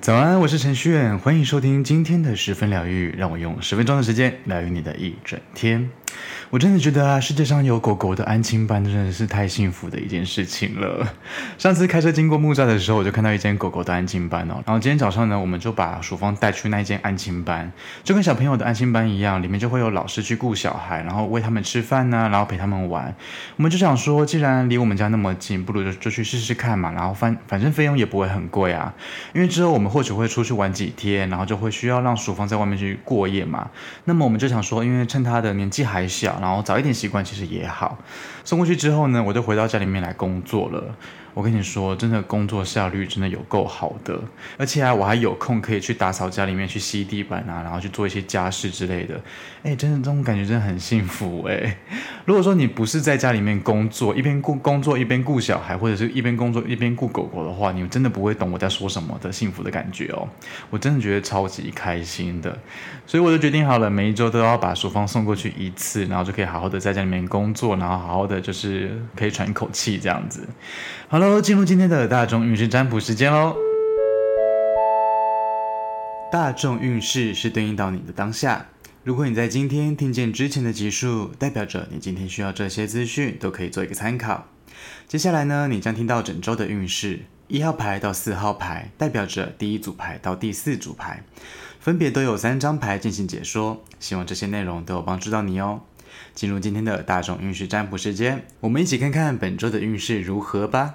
早安，我是程序员，欢迎收听今天的十分疗愈，让我用十分钟的时间疗愈你的一整天。我真的觉得啊，世界上有狗狗的安亲班真的是太幸福的一件事情了。上次开车经过木栅的时候，我就看到一间狗狗的安亲班哦。然后今天早上呢，我们就把淑芳带去那间安亲班，就跟小朋友的安亲班一样，里面就会有老师去顾小孩，然后喂他们吃饭呐、啊，然后陪他们玩。我们就想说，既然离我们家那么近，不如就就去试试看嘛。然后反反正费用也不会很贵啊，因为之后我们或许会出去玩几天，然后就会需要让淑芳在外面去过夜嘛。那么我们就想说，因为趁他的年纪还小。然后早一点习惯其实也好。送过去之后呢，我就回到家里面来工作了。我跟你说，真的工作效率真的有够好的，而且啊，我还有空可以去打扫家里面，去吸地板啊，然后去做一些家事之类的。哎，真的这种感觉真的很幸福哎。如果说你不是在家里面工作，一边顾工作一边顾小孩，或者是一边工作一边顾狗狗的话，你真的不会懂我在说什么的幸福的感觉哦。我真的觉得超级开心的，所以我就决定好了，每一周都要把淑芳送过去一次，然后就可以好好的在家里面工作，然后好好的就是可以喘一口气这样子。好了，进入今天的大众运势占卜时间喽。大众运势是对应到你的当下。如果你在今天听见之前的集数，代表着你今天需要这些资讯，都可以做一个参考。接下来呢，你将听到整周的运势，一号牌到四号牌，代表着第一组牌到第四组牌，分别都有三张牌进行解说。希望这些内容都有帮助到你哦。进入今天的大众运势占卜时间，我们一起看看本周的运势如何吧。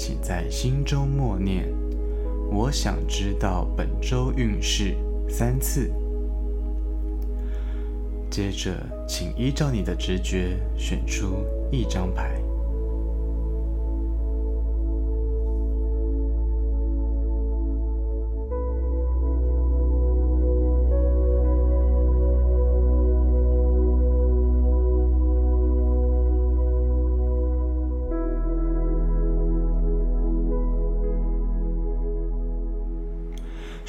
请在心中默念“我想知道本周运势”三次。接着，请依照你的直觉选出一张牌。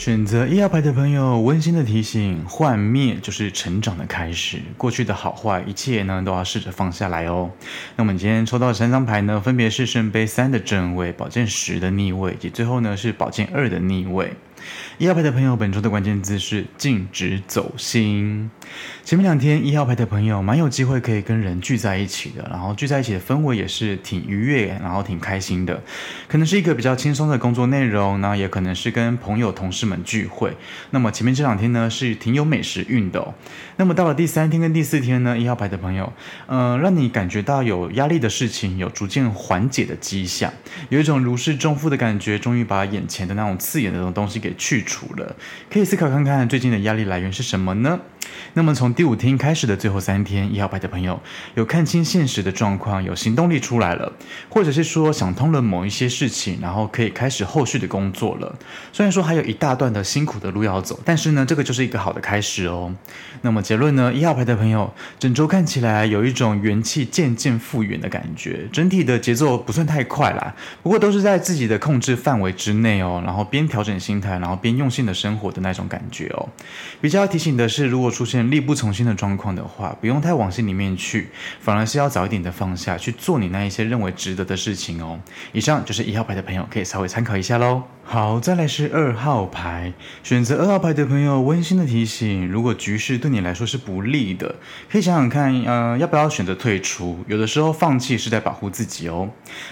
选择一号牌的朋友，温馨的提醒：幻灭就是成长的开始。过去的好坏，一切呢都要试着放下来哦。那我们今天抽到的三张牌呢，分别是圣杯三的正位、宝剑十的逆位，以及最后呢是宝剑二的逆位。一号牌的朋友，本周的关键字是禁止走心。前面两天，一号牌的朋友蛮有机会可以跟人聚在一起的，然后聚在一起的氛围也是挺愉悦，然后挺开心的。可能是一个比较轻松的工作内容，那也可能是跟朋友、同事们聚会。那么前面这两天呢，是挺有美食运的哦。那么到了第三天跟第四天呢，一号牌的朋友，嗯、呃，让你感觉到有压力的事情有逐渐缓解的迹象，有一种如释重负的感觉，终于把眼前的那种刺眼的东西给。去除了，可以思考看看最近的压力来源是什么呢？那么从第五天开始的最后三天，一号牌的朋友有看清现实的状况，有行动力出来了，或者是说想通了某一些事情，然后可以开始后续的工作了。虽然说还有一大段的辛苦的路要走，但是呢，这个就是一个好的开始哦。那么结论呢？一号牌的朋友整周看起来有一种元气渐渐复原的感觉，整体的节奏不算太快啦，不过都是在自己的控制范围之内哦。然后边调整心态，然后边用心的生活的那种感觉哦。比较要提醒的是，如果出出现力不从心的状况的话，不用太往心里面去，反而是要早一点的放下去做你那一些认为值得的事情哦。以上就是一号牌的朋友可以稍微参考一下喽。好，再来是二号牌，选择二号牌的朋友，温馨的提醒：如果局势对你来说是不利的，可以想想看，呃，要不要选择退出？有的时候放弃是在保护自己哦。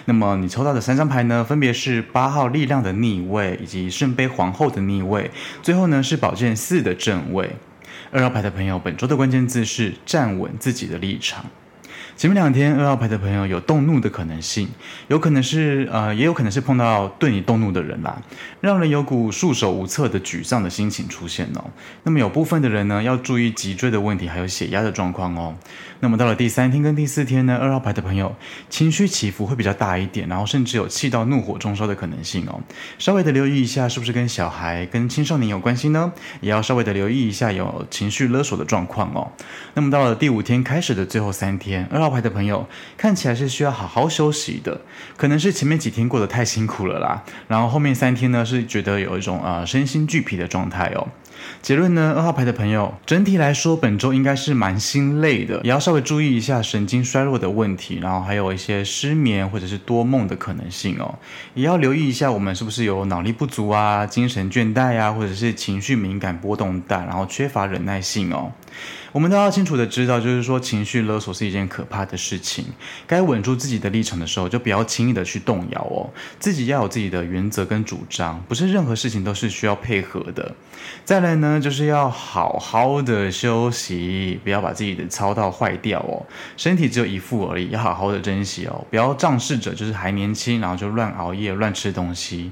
那么你抽到的三张牌呢，分别是八号力量的逆位，以及圣杯皇后的逆位，最后呢是宝剑四的正位。二号牌的朋友，本周的关键字是站稳自己的立场。前面两天二号牌的朋友有动怒的可能性，有可能是呃，也有可能是碰到对你动怒的人啦，让人有股束手无策的沮丧的心情出现哦。那么有部分的人呢，要注意脊椎的问题，还有血压的状况哦。那么到了第三天跟第四天呢，二号牌的朋友情绪起伏会比较大一点，然后甚至有气到怒火中烧的可能性哦。稍微的留意一下，是不是跟小孩、跟青少年有关系呢？也要稍微的留意一下有情绪勒索的状况哦。那么到了第五天开始的最后三天，二号。牌的朋友看起来是需要好好休息的，可能是前面几天过得太辛苦了啦，然后后面三天呢是觉得有一种呃身心俱疲的状态哦。结论呢，二号牌的朋友整体来说本周应该是蛮心累的，也要稍微注意一下神经衰弱的问题，然后还有一些失眠或者是多梦的可能性哦，也要留意一下我们是不是有脑力不足啊、精神倦怠啊，或者是情绪敏感波动大，然后缺乏忍耐性哦。我们都要清楚的知道，就是说情绪勒索是一件可怕的事情。该稳住自己的立场的时候，就不要轻易的去动摇哦。自己要有自己的原则跟主张，不是任何事情都是需要配合的。再来呢，就是要好好的休息，不要把自己的操到坏掉哦。身体只有一副而已，要好好的珍惜哦。不要仗势着就是还年轻，然后就乱熬夜、乱吃东西。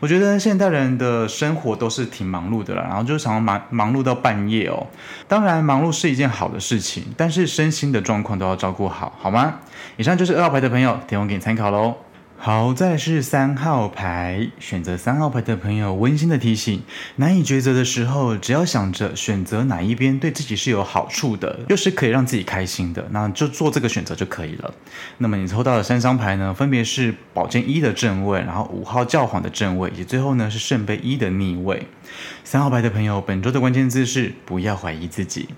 我觉得现代人的生活都是挺忙碌的了，然后就常常忙忙碌到半夜哦。当然，忙碌是一件好的事情，但是身心的状况都要照顾好，好吗？以上就是二号牌的朋友，提供给你参考喽。好，再是三号牌，选择三号牌的朋友，温馨的提醒：难以抉择的时候，只要想着选择哪一边对自己是有好处的，又是可以让自己开心的，那就做这个选择就可以了。那么你抽到的三张牌呢，分别是宝剑一的正位，然后五号教皇的正位，以及最后呢是圣杯一的逆位。三号牌的朋友，本周的关键字是不要怀疑自己。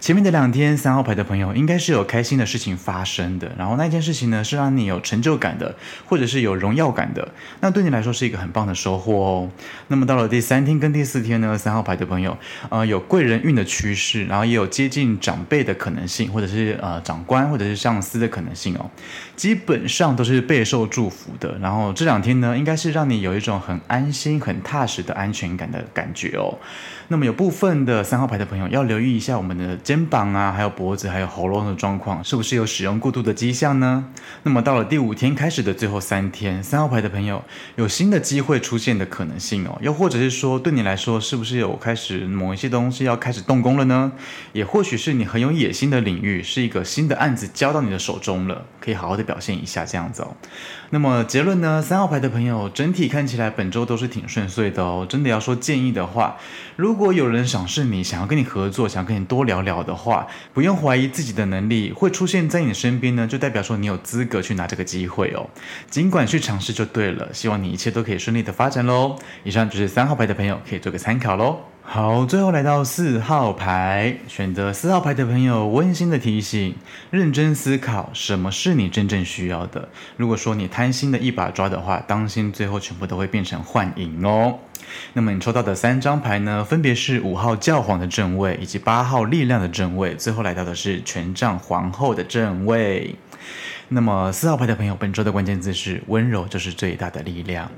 前面的两天，三号牌的朋友应该是有开心的事情发生的，然后那件事情呢是让你有成就感的，或者是有荣耀感的，那对你来说是一个很棒的收获哦。那么到了第三天跟第四天呢，三号牌的朋友，呃，有贵人运的趋势，然后也有接近长辈的可能性，或者是呃长官或者是上司的可能性哦，基本上都是备受祝福的。然后这两天呢，应该是让你有一种很安心、很踏实的安全感的感觉哦。那么有部分的三号牌的朋友要留意一下我们的肩膀啊，还有脖子，还有喉咙的状况，是不是有使用过度的迹象呢？那么到了第五天开始的最后三天，三号牌的朋友有新的机会出现的可能性哦，又或者是说对你来说，是不是有开始某一些东西要开始动工了呢？也或许是你很有野心的领域，是一个新的案子交到你的手中了，可以好好的表现一下这样子哦。那么结论呢？三号牌的朋友整体看起来本周都是挺顺遂的哦。真的要说建议的话，如果有人赏识你，想要跟你合作，想跟你多聊聊聊的话，不用怀疑自己的能力，会出现在你身边呢，就代表说你有资格去拿这个机会哦。尽管去尝试就对了。希望你一切都可以顺利的发展喽。以上就是三号牌的朋友可以做个参考喽。好，最后来到四号牌，选择四号牌的朋友，温馨的提醒：认真思考，什么是你真正需要的。如果说你贪心的一把抓的话，当心最后全部都会变成幻影哦。那么你抽到的三张牌呢，分别是五号教皇的正位，以及八号力量的正位，最后来到的是权杖皇后的正位。那么四号牌的朋友，本周的关键字是温柔，就是最大的力量。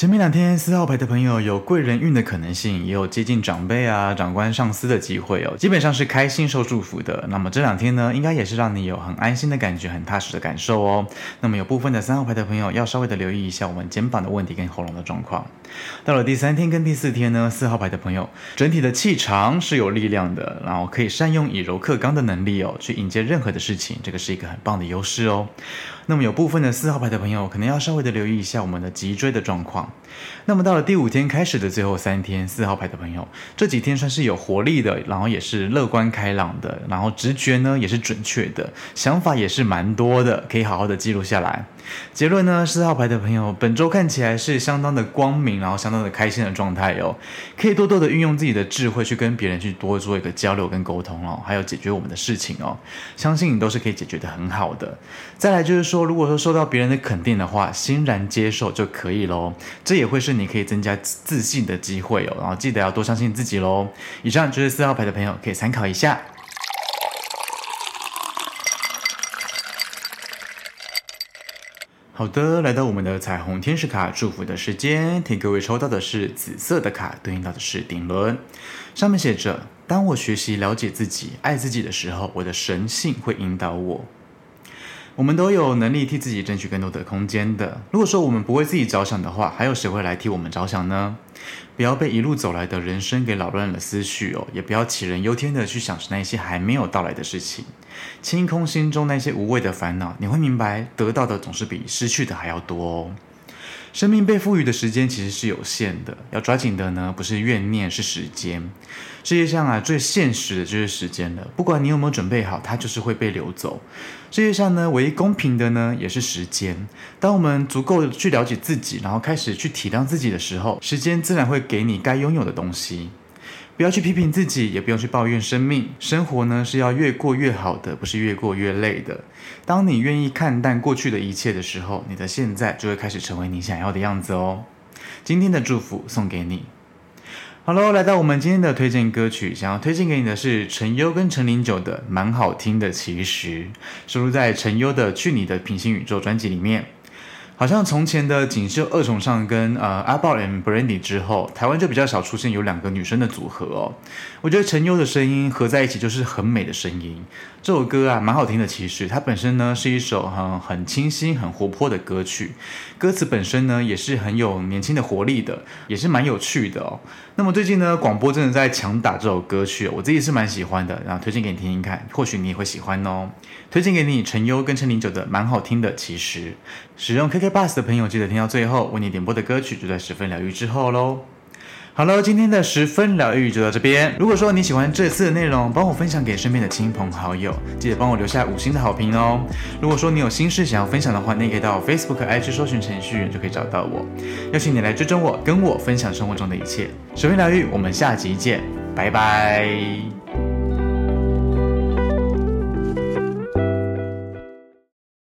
前面两天，四号牌的朋友有贵人运的可能性，也有接近长辈啊、长官、上司的机会哦，基本上是开心受祝福的。那么这两天呢，应该也是让你有很安心的感觉、很踏实的感受哦。那么有部分的三号牌的朋友要稍微的留意一下我们肩膀的问题跟喉咙的状况。到了第三天跟第四天呢，四号牌的朋友整体的气场是有力量的，然后可以善用以柔克刚的能力哦，去迎接任何的事情，这个是一个很棒的优势哦。那么有部分的四号牌的朋友可能要稍微的留意一下我们的脊椎的状况。那么到了第五天开始的最后三天，四号牌的朋友这几天算是有活力的，然后也是乐观开朗的，然后直觉呢也是准确的，想法也是蛮多的，可以好好的记录下来。结论呢，四号牌的朋友本周看起来是相当的光明，然后相当的开心的状态哦，可以多多的运用自己的智慧去跟别人去多做一个交流跟沟通哦，还有解决我们的事情哦，相信你都是可以解决的很好的。再来就是说，如果说受到别人的肯定的话，欣然接受就可以喽，这也会是你可以增加自信的机会哦，然后记得要多相信自己喽。以上就是四号牌的朋友可以参考一下。好的，来到我们的彩虹天使卡祝福的时间，替各位抽到的是紫色的卡，对应到的是顶轮，上面写着：当我学习了解自己、爱自己的时候，我的神性会引导我。我们都有能力替自己争取更多的空间的。如果说我们不为自己着想的话，还有谁会来替我们着想呢？不要被一路走来的人生给扰乱了思绪哦，也不要杞人忧天的去想着那些还没有到来的事情，清空心中那些无谓的烦恼，你会明白，得到的总是比失去的还要多哦。生命被赋予的时间其实是有限的，要抓紧的呢，不是怨念，是时间。世界上啊，最现实的就是时间了。不管你有没有准备好，它就是会被流走。世界上呢，唯一公平的呢，也是时间。当我们足够去了解自己，然后开始去体谅自己的时候，时间自然会给你该拥有的东西。不要去批评自己，也不用去抱怨生命。生活呢，是要越过越好的，不是越过越累的。当你愿意看淡过去的一切的时候，你的现在就会开始成为你想要的样子哦。今天的祝福送给你。好喽，来到我们今天的推荐歌曲，想要推荐给你的是陈优跟陈零九的《蛮好听的其实》，收录在陈优的《去你的平行宇宙》专辑里面。好像从前的锦绣二重唱跟呃阿宝 and Brandy 之后，台湾就比较少出现有两个女生的组合哦。我觉得陈优的声音合在一起就是很美的声音。这首歌啊蛮好听的，其实它本身呢是一首很很清新、很活泼的歌曲，歌词本身呢也是很有年轻的活力的，也是蛮有趣的哦。那么最近呢广播真的在强打这首歌曲，我自己是蛮喜欢的，然后推荐给你听听看，或许你也会喜欢哦。推荐给你陈优跟陈零九的蛮好听的，其实使用 KK Bus 的朋友记得听到最后，为你点播的歌曲就在十分疗愈之后喽。好了，今天的十分疗愈就到这边。如果说你喜欢这次的内容，帮我分享给身边的亲朋好友，记得帮我留下五星的好评哦。如果说你有心事想要分享的话，你可以到 Facebook IG 搜寻程序员就可以找到我。邀请你来追踪我，跟我分享生活中的一切。十分疗愈，我们下集见，拜拜。